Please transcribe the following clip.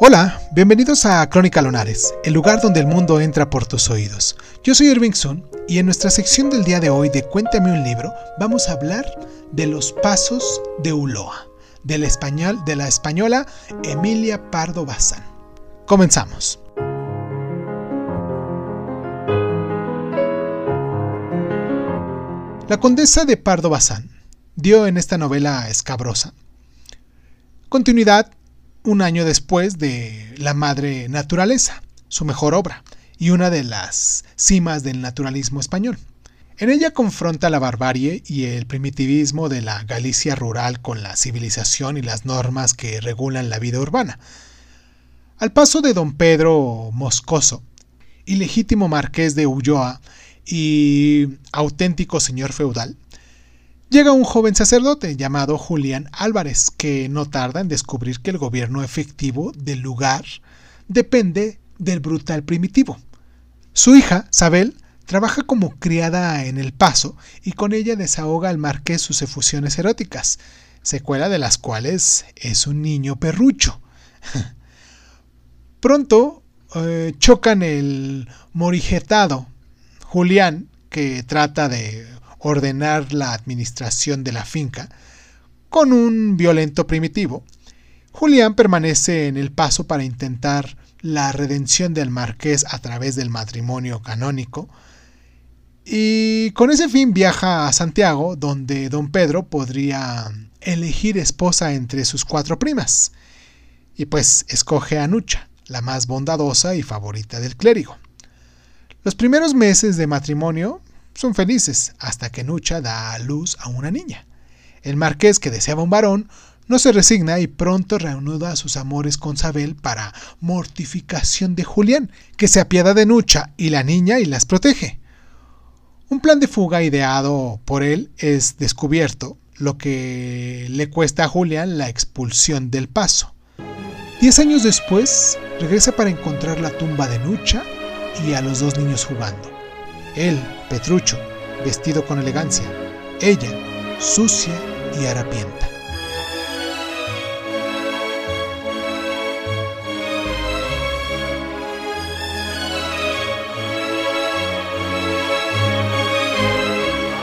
Hola, bienvenidos a Crónica Lonares, el lugar donde el mundo entra por tus oídos. Yo soy Irving Sun y en nuestra sección del día de hoy de Cuéntame un libro vamos a hablar de los pasos de Uloa, del español, de la española Emilia Pardo Bazán. Comenzamos. La condesa de Pardo Bazán dio en esta novela escabrosa continuidad un año después de La Madre Naturaleza, su mejor obra, y una de las cimas del naturalismo español. En ella confronta la barbarie y el primitivismo de la Galicia rural con la civilización y las normas que regulan la vida urbana. Al paso de don Pedro Moscoso, ilegítimo marqués de Ulloa y auténtico señor feudal, Llega un joven sacerdote llamado Julián Álvarez, que no tarda en descubrir que el gobierno efectivo del lugar depende del brutal primitivo. Su hija, Sabel, trabaja como criada en El Paso y con ella desahoga al marqués sus efusiones eróticas, secuela de las cuales es un niño perrucho. Pronto eh, chocan el morigetado Julián, que trata de ordenar la administración de la finca, con un violento primitivo, Julián permanece en el paso para intentar la redención del marqués a través del matrimonio canónico, y con ese fin viaja a Santiago, donde don Pedro podría elegir esposa entre sus cuatro primas, y pues escoge a Nucha, la más bondadosa y favorita del clérigo. Los primeros meses de matrimonio son felices hasta que Nucha da a luz a una niña. El marqués, que deseaba un varón, no se resigna y pronto reanuda sus amores con Sabel para mortificación de Julián, que se apiada de Nucha y la niña y las protege. Un plan de fuga ideado por él es descubierto, lo que le cuesta a Julián la expulsión del paso. Diez años después, regresa para encontrar la tumba de Nucha y a los dos niños jugando. Él, Petrucho, vestido con elegancia. Ella, sucia y harapienta.